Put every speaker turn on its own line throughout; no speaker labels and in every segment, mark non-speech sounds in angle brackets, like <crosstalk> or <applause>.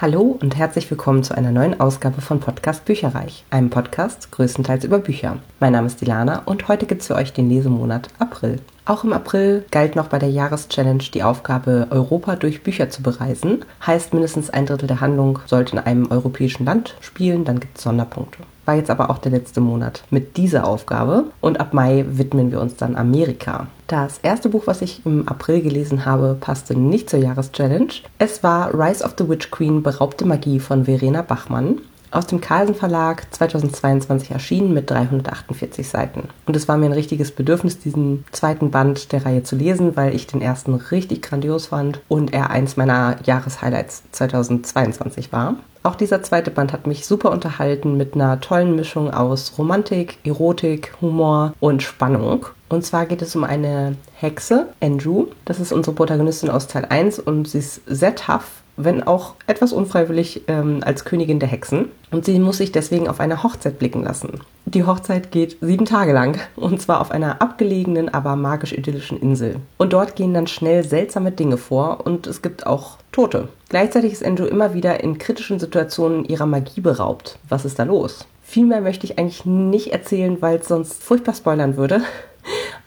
Hallo und herzlich willkommen zu einer neuen Ausgabe von Podcast Bücherreich, einem Podcast größtenteils über Bücher. Mein Name ist Dilana und heute gibt es für euch den Lesemonat April. Auch im April galt noch bei der Jahreschallenge die Aufgabe, Europa durch Bücher zu bereisen. Heißt, mindestens ein Drittel der Handlung sollte in einem europäischen Land spielen, dann gibt es Sonderpunkte. War jetzt aber auch der letzte Monat mit dieser Aufgabe und ab Mai widmen wir uns dann Amerika. Das erste Buch, was ich im April gelesen habe, passte nicht zur Jahreschallenge. Es war Rise of the Witch Queen, Beraubte Magie von Verena Bachmann aus dem Carlsen Verlag 2022 erschienen mit 348 Seiten. Und es war mir ein richtiges Bedürfnis, diesen zweiten Band der Reihe zu lesen, weil ich den ersten richtig grandios fand und er eins meiner Jahreshighlights 2022 war. Auch dieser zweite Band hat mich super unterhalten mit einer tollen Mischung aus Romantik, Erotik, Humor und Spannung. Und zwar geht es um eine Hexe, Andrew. Das ist unsere Protagonistin aus Teil 1 und sie ist sehr tough wenn auch etwas unfreiwillig ähm, als Königin der Hexen. Und sie muss sich deswegen auf eine Hochzeit blicken lassen. Die Hochzeit geht sieben Tage lang und zwar auf einer abgelegenen, aber magisch-idyllischen Insel. Und dort gehen dann schnell seltsame Dinge vor und es gibt auch Tote. Gleichzeitig ist Andrew immer wieder in kritischen Situationen ihrer Magie beraubt. Was ist da los? Viel mehr möchte ich eigentlich nicht erzählen, weil es sonst furchtbar spoilern würde.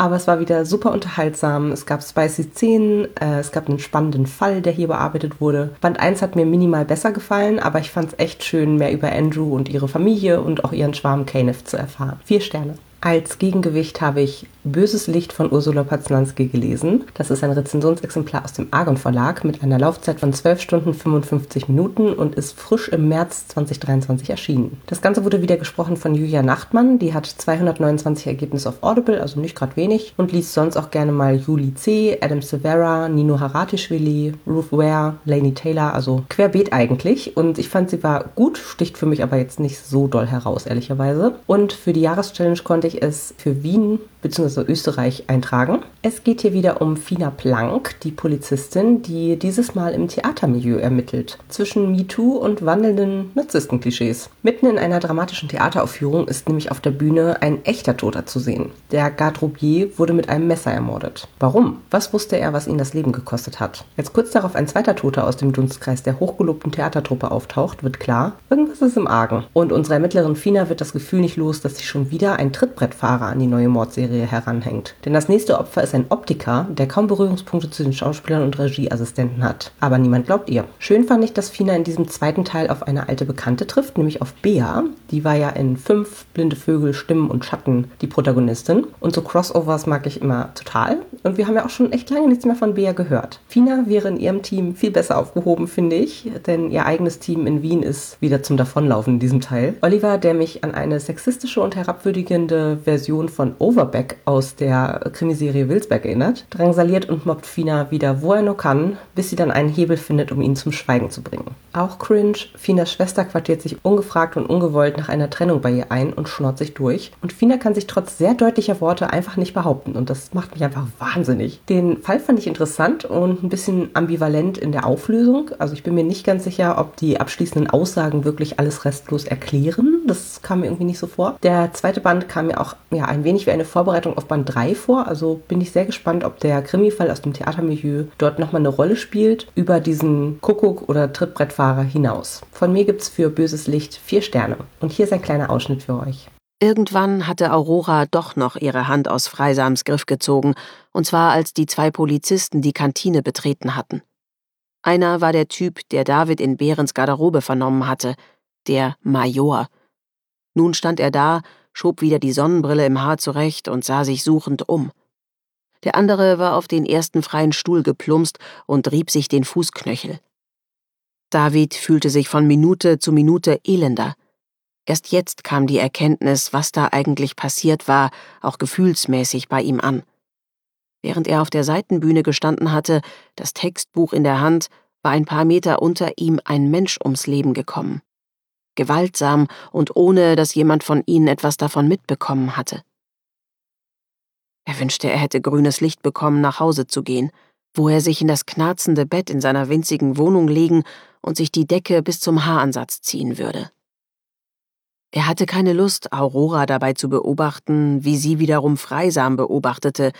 Aber es war wieder super unterhaltsam. Es gab spicy Szenen, äh, es gab einen spannenden Fall, der hier bearbeitet wurde. Band 1 hat mir minimal besser gefallen, aber ich fand es echt schön, mehr über Andrew und ihre Familie und auch ihren Schwarm Kenneth zu erfahren. Vier Sterne. Als Gegengewicht habe ich Böses Licht von Ursula Paznanski gelesen. Das ist ein Rezensionsexemplar aus dem Argon Verlag mit einer Laufzeit von 12 Stunden 55 Minuten und ist frisch im März 2023 erschienen. Das Ganze wurde wieder gesprochen von Julia Nachtmann. Die hat 229 Ergebnisse auf Audible, also nicht gerade wenig, und liest sonst auch gerne mal Julie C., Adam Severa, Nino Haratischvili, Ruth Ware, Lainey Taylor, also querbeet eigentlich. Und ich fand, sie war gut, sticht für mich aber jetzt nicht so doll heraus, ehrlicherweise. Und für die Jahreschallenge konnte ich es für Wien bzw. Österreich eintragen. Es geht hier wieder um Fina Planck, die Polizistin, die dieses Mal im Theatermilieu ermittelt, zwischen MeToo und wandelnden Narzisstenklischees. Mitten in einer dramatischen Theateraufführung ist nämlich auf der Bühne ein echter Toter zu sehen. Der Garderobier wurde mit einem Messer ermordet. Warum? Was wusste er, was ihn das Leben gekostet hat? Als kurz darauf ein zweiter Toter aus dem Dunstkreis der hochgelobten Theatertruppe auftaucht, wird klar, irgendwas ist im Argen. Und unsere Ermittlerin Fina wird das Gefühl nicht los, dass sich schon wieder ein Trittbrettfahrer an die neue Mordserie Serie heranhängt. Denn das nächste Opfer ist ein Optiker, der kaum Berührungspunkte zu den Schauspielern und Regieassistenten hat. Aber niemand glaubt ihr. Schön fand ich, dass Fina in diesem zweiten Teil auf eine alte Bekannte trifft, nämlich auf Bea. Die war ja in fünf Blinde Vögel, Stimmen und Schatten die Protagonistin. Und so Crossovers mag ich immer total. Und wir haben ja auch schon echt lange nichts mehr von Bea gehört. Fina wäre in ihrem Team viel besser aufgehoben, finde ich, denn ihr eigenes Team in Wien ist wieder zum Davonlaufen in diesem Teil. Oliver, der mich an eine sexistische und herabwürdigende Version von Overback Wilsbeck aus der Krimiserie Wilsbeck erinnert, drangsaliert und mobbt Fina wieder, wo er nur kann, bis sie dann einen Hebel findet, um ihn zum Schweigen zu bringen. Auch cringe, Finas Schwester quartiert sich ungefragt und ungewollt nach einer Trennung bei ihr ein und schnort sich durch. Und Fina kann sich trotz sehr deutlicher Worte einfach nicht behaupten und das macht mich einfach wahnsinnig. Den Fall fand ich interessant und ein bisschen ambivalent in der Auflösung. Also ich bin mir nicht ganz sicher, ob die abschließenden Aussagen wirklich alles restlos erklären. Das kam mir irgendwie nicht so vor. Der zweite Band kam mir auch ja, ein wenig wie eine Vorbereitung auf Band 3 vor. Also bin ich sehr gespannt, ob der Krimi-Fall aus dem Theatermilieu dort nochmal eine Rolle spielt, über diesen Kuckuck oder Trittbrettfahrer hinaus. Von mir gibt es für Böses Licht vier Sterne. Und hier ist ein kleiner Ausschnitt für euch.
Irgendwann hatte Aurora doch noch ihre Hand aus Freisams Griff gezogen, und zwar als die zwei Polizisten die Kantine betreten hatten. Einer war der Typ, der David in Behrens Garderobe vernommen hatte, der Major. Nun stand er da schob wieder die Sonnenbrille im Haar zurecht und sah sich suchend um. Der andere war auf den ersten freien Stuhl geplumpst und rieb sich den Fußknöchel. David fühlte sich von Minute zu Minute elender. Erst jetzt kam die Erkenntnis, was da eigentlich passiert war, auch gefühlsmäßig bei ihm an. Während er auf der Seitenbühne gestanden hatte, das Textbuch in der Hand, war ein paar Meter unter ihm ein Mensch ums Leben gekommen gewaltsam und ohne dass jemand von ihnen etwas davon mitbekommen hatte. Er wünschte, er hätte grünes Licht bekommen, nach Hause zu gehen, wo er sich in das knarzende Bett in seiner winzigen Wohnung legen und sich die Decke bis zum Haaransatz ziehen würde. Er hatte keine Lust, Aurora dabei zu beobachten, wie sie wiederum Freisam beobachtete,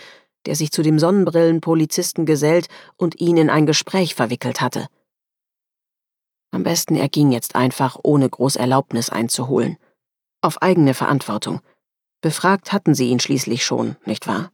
der sich zu dem Sonnenbrillenpolizisten gesellt und ihn in ein Gespräch verwickelt hatte. Am besten er ging jetzt einfach, ohne groß Erlaubnis einzuholen. Auf eigene Verantwortung. Befragt hatten sie ihn schließlich schon, nicht wahr?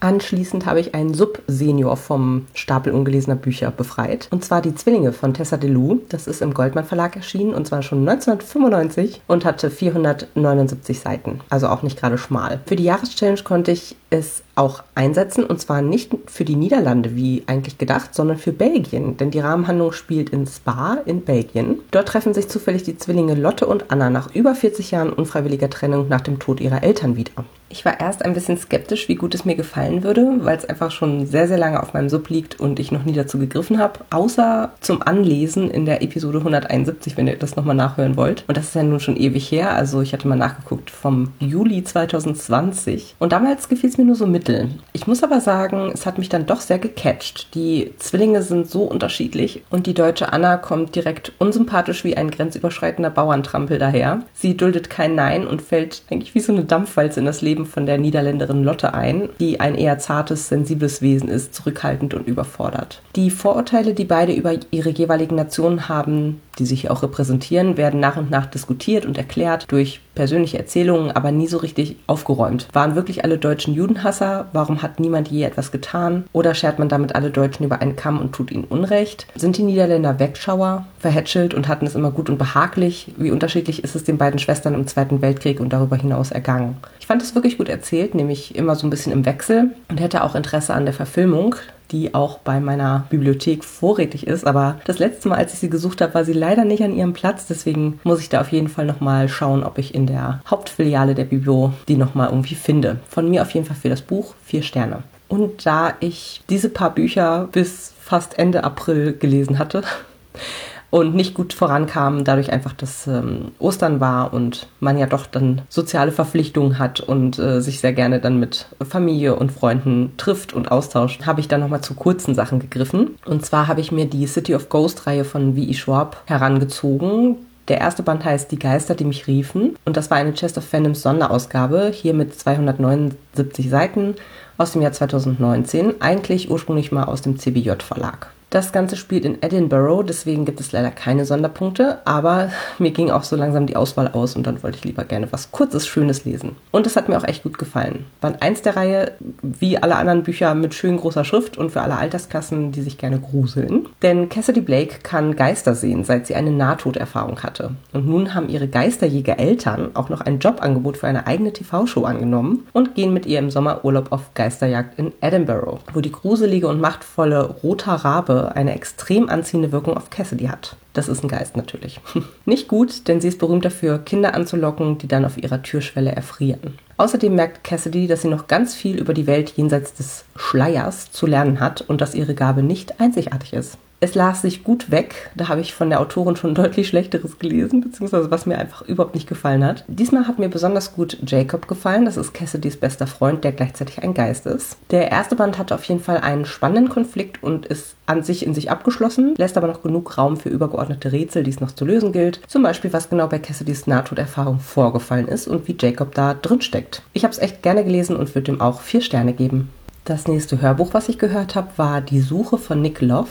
Anschließend habe ich einen Sub-Senior vom Stapel ungelesener Bücher befreit. Und zwar die Zwillinge von Tessa DeLu. Das ist im Goldmann Verlag erschienen und zwar schon 1995 und hatte 479 Seiten. Also auch nicht gerade schmal. Für die Jahreschallenge konnte ich es auch einsetzen und zwar nicht für die Niederlande wie eigentlich gedacht, sondern für Belgien, denn die Rahmenhandlung spielt in Spa in Belgien. Dort treffen sich zufällig die Zwillinge Lotte und Anna nach über 40 Jahren unfreiwilliger Trennung nach dem Tod ihrer Eltern wieder. Ich war erst ein bisschen skeptisch, wie gut es mir gefallen würde, weil es einfach schon sehr, sehr lange auf meinem Sub liegt und ich noch nie dazu gegriffen habe, außer zum Anlesen in der Episode 171, wenn ihr das nochmal nachhören wollt. Und das ist ja nun schon ewig her, also ich hatte mal nachgeguckt vom Juli 2020 und damals gefiel es mir nur so mittel. Ich muss aber sagen, es hat mich dann doch sehr gecatcht. Die Zwillinge sind so unterschiedlich und die deutsche Anna kommt direkt unsympathisch wie ein grenzüberschreitender Bauerntrampel daher. Sie duldet kein Nein und fällt eigentlich wie so eine Dampfwalze in das Leben von der Niederländerin Lotte ein, die ein eher zartes, sensibles Wesen ist, zurückhaltend und überfordert. Die Vorurteile, die beide über ihre jeweiligen Nationen haben, die sich auch repräsentieren, werden nach und nach diskutiert und erklärt durch persönliche Erzählungen, aber nie so richtig aufgeräumt. Waren wirklich alle Deutschen Judenhasser? Warum hat niemand je etwas getan? Oder schert man damit alle Deutschen über einen Kamm und tut ihnen Unrecht? Sind die Niederländer Wegschauer, verhätschelt und hatten es immer gut und behaglich? Wie unterschiedlich ist es den beiden Schwestern im Zweiten Weltkrieg und darüber hinaus ergangen? Ich fand es wirklich gut erzählt, nämlich immer so ein bisschen im Wechsel und hätte auch Interesse an der Verfilmung die auch bei meiner Bibliothek vorrätig ist. Aber das letzte Mal, als ich sie gesucht habe, war sie leider nicht an ihrem Platz. Deswegen muss ich da auf jeden Fall nochmal schauen, ob ich in der Hauptfiliale der Biblo die nochmal irgendwie finde. Von mir auf jeden Fall für das Buch vier Sterne. Und da ich diese paar Bücher bis fast Ende April gelesen hatte, und nicht gut vorankam, dadurch einfach, dass ähm, Ostern war und man ja doch dann soziale Verpflichtungen hat und äh, sich sehr gerne dann mit Familie und Freunden trifft und austauscht, habe ich dann nochmal zu kurzen Sachen gegriffen. Und zwar habe ich mir die City of Ghost Reihe von V.E. Schwab herangezogen. Der erste Band heißt Die Geister, die mich riefen. Und das war eine Chest of Fandoms Sonderausgabe, hier mit 279 Seiten aus dem Jahr 2019. Eigentlich ursprünglich mal aus dem CBJ Verlag. Das Ganze spielt in Edinburgh, deswegen gibt es leider keine Sonderpunkte, aber <laughs> mir ging auch so langsam die Auswahl aus und dann wollte ich lieber gerne was Kurzes, Schönes lesen. Und es hat mir auch echt gut gefallen. Band 1 der Reihe, wie alle anderen Bücher, mit schön großer Schrift und für alle Altersklassen, die sich gerne gruseln. Denn Cassidy Blake kann Geister sehen, seit sie eine Nahtoderfahrung hatte. Und nun haben ihre Geisterjäger Eltern auch noch ein Jobangebot für eine eigene TV-Show angenommen und gehen mit ihr im Sommerurlaub auf Geisterjagd in Edinburgh, wo die gruselige und machtvolle Roter Rabe eine extrem anziehende Wirkung auf Cassidy hat. Das ist ein Geist natürlich. <laughs> Nicht gut, denn sie ist berühmt dafür, Kinder anzulocken, die dann auf ihrer Türschwelle erfrieren. Außerdem merkt Cassidy, dass sie noch ganz viel über die Welt jenseits des Schleiers zu lernen hat und dass ihre Gabe nicht einzigartig ist. Es las sich gut weg. Da habe ich von der Autorin schon deutlich Schlechteres gelesen, beziehungsweise was mir einfach überhaupt nicht gefallen hat. Diesmal hat mir besonders gut Jacob gefallen. Das ist Cassidys bester Freund, der gleichzeitig ein Geist ist. Der erste Band hatte auf jeden Fall einen spannenden Konflikt und ist an sich in sich abgeschlossen, lässt aber noch genug Raum für übergeordnete Rätsel, die es noch zu lösen gilt. Zum Beispiel, was genau bei Cassidys Nahtoderfahrung vorgefallen ist und wie Jacob da drin steckt. Ich habe es echt gerne gelesen und würde ihm auch vier Sterne geben. Das nächste Hörbuch, was ich gehört habe, war Die Suche von Nick Love.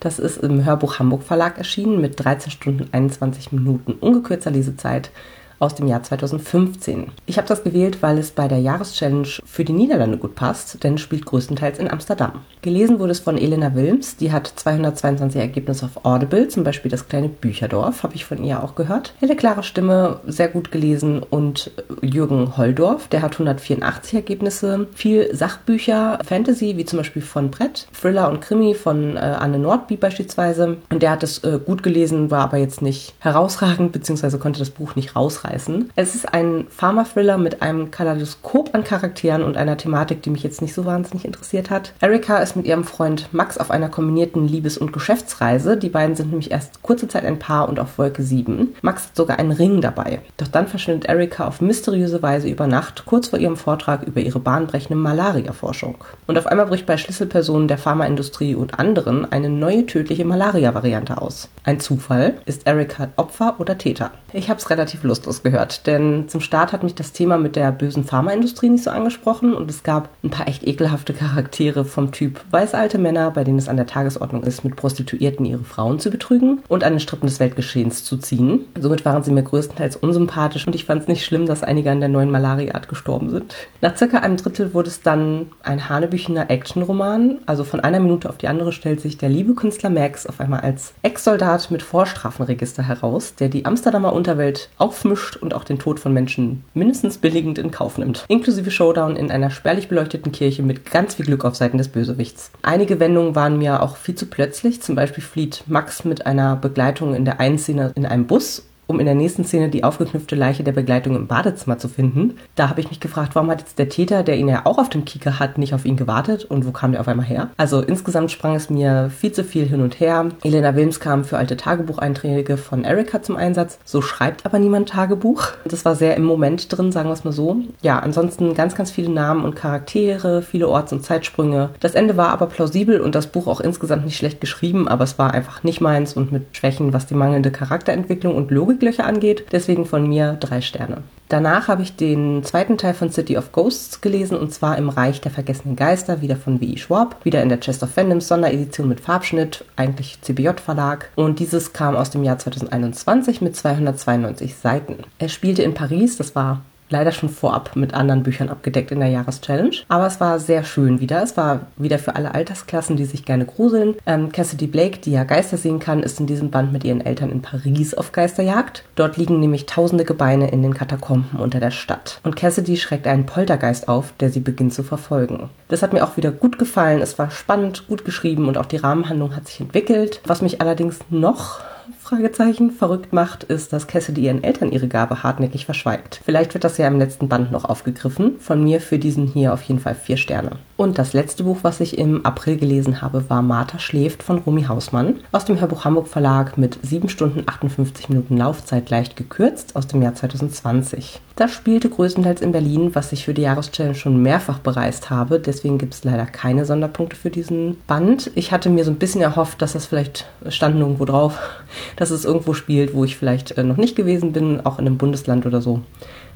Das ist im Hörbuch Hamburg Verlag erschienen mit 13 Stunden 21 Minuten ungekürzter Lesezeit aus dem Jahr 2015. Ich habe das gewählt, weil es bei der Jahreschallenge für die Niederlande gut passt, denn spielt größtenteils in Amsterdam. Gelesen wurde es von Elena Wilms, die hat 222 Ergebnisse auf Audible, zum Beispiel das kleine Bücherdorf, habe ich von ihr auch gehört. Helle, klare Stimme, sehr gut gelesen und Jürgen Holdorf, der hat 184 Ergebnisse. Viel Sachbücher, Fantasy, wie zum Beispiel von Brett, Thriller und Krimi von äh, Anne Nordby beispielsweise. Und der hat es äh, gut gelesen, war aber jetzt nicht herausragend, beziehungsweise konnte das Buch nicht rausreißen rausreißen. Es ist ein Pharma-Thriller mit einem Kaleidoskop an Charakteren und einer Thematik, die mich jetzt nicht so wahnsinnig interessiert hat. Erika ist mit ihrem Freund Max auf einer kombinierten Liebes- und Geschäftsreise. Die beiden sind nämlich erst kurze Zeit ein Paar und auf Wolke 7. Max hat sogar einen Ring dabei. Doch dann verschwindet Erika auf mysteriöse Weise über Nacht, kurz vor ihrem Vortrag über ihre bahnbrechende Malaria-Forschung. Und auf einmal bricht bei Schlüsselpersonen der Pharmaindustrie und anderen eine neue tödliche Malaria-Variante aus. Ein Zufall? Ist Erika Opfer oder Täter? Ich habe es relativ lustlos gehört, denn zum Start hat mich das Thema mit der bösen Pharmaindustrie nicht so angesprochen und es gab ein paar echt ekelhafte Charaktere vom Typ weiße alte Männer, bei denen es an der Tagesordnung ist, mit Prostituierten ihre Frauen zu betrügen und an den Strippen des Weltgeschehens zu ziehen. Somit waren sie mir größtenteils unsympathisch und ich fand es nicht schlimm, dass einige an der neuen Malaria-Art gestorben sind. Nach circa einem Drittel wurde es dann ein hanebüchener Actionroman, also von einer Minute auf die andere stellt sich der liebe Künstler Max auf einmal als Ex-Soldat mit Vorstrafenregister heraus, der die Amsterdamer Unterwelt aufmischt und auch den Tod von Menschen mindestens billigend in Kauf nimmt. Inklusive Showdown in einer spärlich beleuchteten Kirche mit ganz viel Glück auf Seiten des Bösewichts. Einige Wendungen waren mir auch viel zu plötzlich. Zum Beispiel flieht Max mit einer Begleitung in der einen Szene in einem Bus um in der nächsten Szene die aufgeknüpfte Leiche der Begleitung im Badezimmer zu finden. Da habe ich mich gefragt, warum hat jetzt der Täter, der ihn ja auch auf dem Kieker hat, nicht auf ihn gewartet und wo kam der auf einmal her? Also insgesamt sprang es mir viel zu viel hin und her. Elena Wilms kam für alte Tagebucheinträge von Erika zum Einsatz. So schreibt aber niemand Tagebuch. Das war sehr im Moment drin, sagen wir es mal so. Ja, ansonsten ganz, ganz viele Namen und Charaktere, viele Orts- und Zeitsprünge. Das Ende war aber plausibel und das Buch auch insgesamt nicht schlecht geschrieben, aber es war einfach nicht meins und mit Schwächen, was die mangelnde Charakterentwicklung und Logik Logiklöcher angeht. Deswegen von mir drei Sterne. Danach habe ich den zweiten Teil von City of Ghosts gelesen und zwar im Reich der vergessenen Geister, wieder von W.E. Schwab, wieder in der Chest of Fandoms Sonderedition mit Farbschnitt, eigentlich CBJ Verlag und dieses kam aus dem Jahr 2021 mit 292 Seiten. Er spielte in Paris, das war leider schon vorab mit anderen Büchern abgedeckt in der Jahreschallenge. Aber es war sehr schön wieder. Es war wieder für alle Altersklassen, die sich gerne gruseln. Ähm, Cassidy Blake, die ja Geister sehen kann, ist in diesem Band mit ihren Eltern in Paris auf Geisterjagd. Dort liegen nämlich tausende Gebeine in den Katakomben unter der Stadt. Und Cassidy schreckt einen Poltergeist auf, der sie beginnt zu verfolgen. Das hat mir auch wieder gut gefallen. Es war spannend, gut geschrieben und auch die Rahmenhandlung hat sich entwickelt. Was mich allerdings noch Fragezeichen verrückt macht, ist, dass Cassidy ihren Eltern ihre Gabe hartnäckig verschweigt. Vielleicht wird das ja im letzten Band noch aufgegriffen. Von mir für diesen hier auf jeden Fall vier Sterne. Und das letzte Buch, was ich im April gelesen habe, war Martha schläft von Romy Hausmann aus dem Hörbuch Hamburg Verlag mit 7 Stunden 58 Minuten Laufzeit leicht gekürzt aus dem Jahr 2020. Das spielte größtenteils in Berlin, was ich für die Jahreschallenge schon mehrfach bereist habe. Deswegen gibt es leider keine Sonderpunkte für diesen Band. Ich hatte mir so ein bisschen erhofft, dass das vielleicht stand irgendwo drauf, <laughs> dass es irgendwo spielt, wo ich vielleicht äh, noch nicht gewesen bin, auch in einem Bundesland oder so.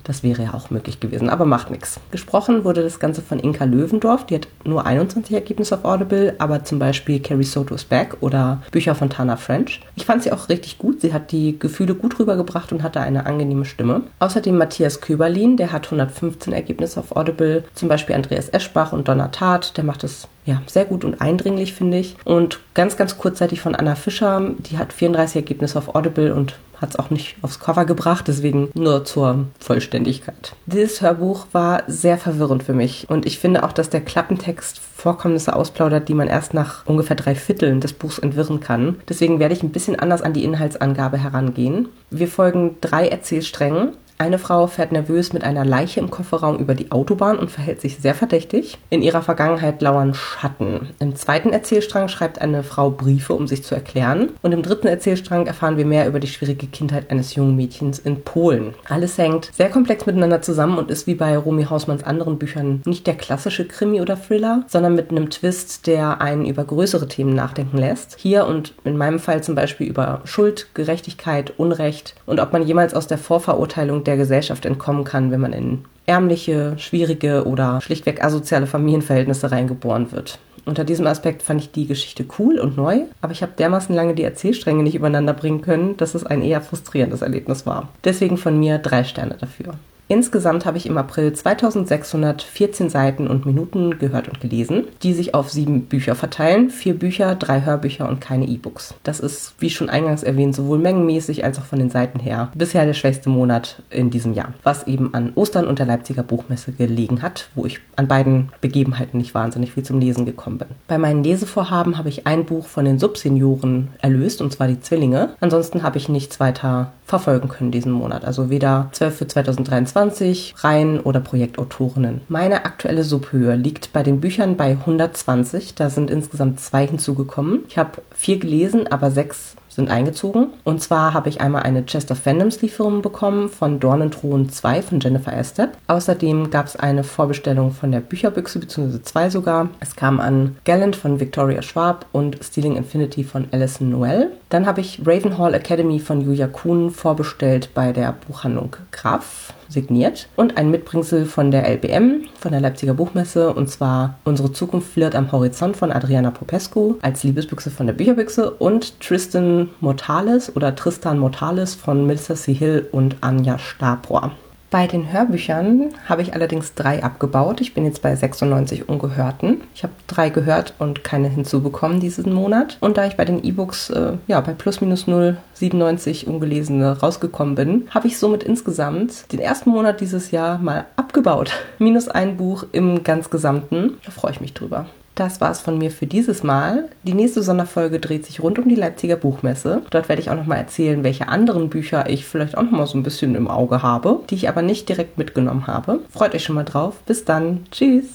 Das wäre ja auch möglich gewesen, aber macht nichts. Gesprochen wurde das Ganze von Inka Löwendorf, die hat nur 21 Ergebnisse auf Audible, aber zum Beispiel Carrie Soto's Back oder Bücher von Tana French. Ich fand sie auch richtig gut, sie hat die Gefühle gut rübergebracht und hatte eine angenehme Stimme. Außerdem Matthias Köberlin, der hat 115 Ergebnisse auf Audible, zum Beispiel Andreas Eschbach und Donna Tat, der macht es ja, sehr gut und eindringlich, finde ich. Und ganz, ganz kurzzeitig von Anna Fischer, die hat 34 Ergebnisse auf Audible und hat es auch nicht aufs Cover gebracht, deswegen nur zur Vollständigkeit. Dieses Hörbuch war sehr verwirrend für mich und ich finde auch, dass der Klappentext Vorkommnisse ausplaudert, die man erst nach ungefähr drei Vierteln des Buchs entwirren kann. Deswegen werde ich ein bisschen anders an die Inhaltsangabe herangehen. Wir folgen drei Erzählsträngen. Eine Frau fährt nervös mit einer Leiche im Kofferraum über die Autobahn und verhält sich sehr verdächtig. In ihrer Vergangenheit lauern Schatten. Im zweiten Erzählstrang schreibt eine Frau Briefe, um sich zu erklären. Und im dritten Erzählstrang erfahren wir mehr über die schwierige Kindheit eines jungen Mädchens in Polen. Alles hängt sehr komplex miteinander zusammen und ist wie bei Romy Hausmanns anderen Büchern nicht der klassische Krimi oder Thriller, sondern mit einem Twist, der einen über größere Themen nachdenken lässt. Hier und in meinem Fall zum Beispiel über Schuld, Gerechtigkeit, Unrecht und ob man jemals aus der Vorverurteilung der Gesellschaft entkommen kann, wenn man in ärmliche, schwierige oder schlichtweg asoziale Familienverhältnisse reingeboren wird. Unter diesem Aspekt fand ich die Geschichte cool und neu, aber ich habe dermaßen lange die Erzählstränge nicht übereinander bringen können, dass es ein eher frustrierendes Erlebnis war. Deswegen von mir drei Sterne dafür. Insgesamt habe ich im April 2614 Seiten und Minuten gehört und gelesen, die sich auf sieben Bücher verteilen. Vier Bücher, drei Hörbücher und keine E-Books. Das ist, wie schon eingangs erwähnt, sowohl mengenmäßig als auch von den Seiten her bisher der schwächste Monat in diesem Jahr. Was eben an Ostern und der Leipziger Buchmesse gelegen hat, wo ich an beiden Begebenheiten nicht wahnsinnig viel zum Lesen gekommen bin. Bei meinen Lesevorhaben habe ich ein Buch von den Subsenioren erlöst, und zwar die Zwillinge. Ansonsten habe ich nichts weiter verfolgen können diesen Monat. Also weder 12 für 2023 120 Reihen oder Projektautorinnen. Meine aktuelle Subhöhe liegt bei den Büchern bei 120. Da sind insgesamt zwei hinzugekommen. Ich habe vier gelesen, aber sechs sind eingezogen. Und zwar habe ich einmal eine Chest of Fandoms Lieferung bekommen von Dornenthron 2 von Jennifer Estep. Außerdem gab es eine Vorbestellung von der Bücherbüchse, beziehungsweise zwei sogar. Es kam an Gallant von Victoria Schwab und Stealing Infinity von Alison Noel. Dann habe ich Ravenhall Academy von Julia Kuhn vorbestellt bei der Buchhandlung Graf signiert und ein Mitbringsel von der LBM, von der Leipziger Buchmesse, und zwar Unsere Zukunft flirt am Horizont von Adriana Popescu als Liebesbüchse von der Bücherbüchse und Tristan Mortales oder Tristan Mortales von Melissa C. Hill und Anja Stabrohr. Bei den Hörbüchern habe ich allerdings drei abgebaut. Ich bin jetzt bei 96 Ungehörten. Ich habe drei gehört und keine hinzubekommen diesen Monat. Und da ich bei den E-Books äh, ja, bei plus minus 0,97 ungelesene rausgekommen bin, habe ich somit insgesamt den ersten Monat dieses Jahr mal abgebaut. <laughs> Minus ein Buch im ganz Gesamten. Da freue ich mich drüber. Das war es von mir für dieses Mal. Die nächste Sonderfolge dreht sich rund um die Leipziger Buchmesse. Dort werde ich auch nochmal erzählen, welche anderen Bücher ich vielleicht auch nochmal so ein bisschen im Auge habe, die ich aber nicht direkt mitgenommen habe. Freut euch schon mal drauf. Bis dann. Tschüss.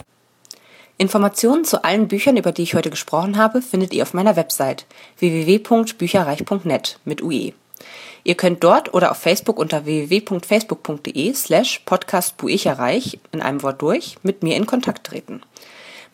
Informationen zu allen Büchern, über die ich heute gesprochen habe, findet ihr auf meiner Website www.bücherreich.net mit UE. Ihr könnt dort oder auf Facebook unter www.facebook.de slash podcastbuicherreich in einem Wort durch mit mir in Kontakt treten.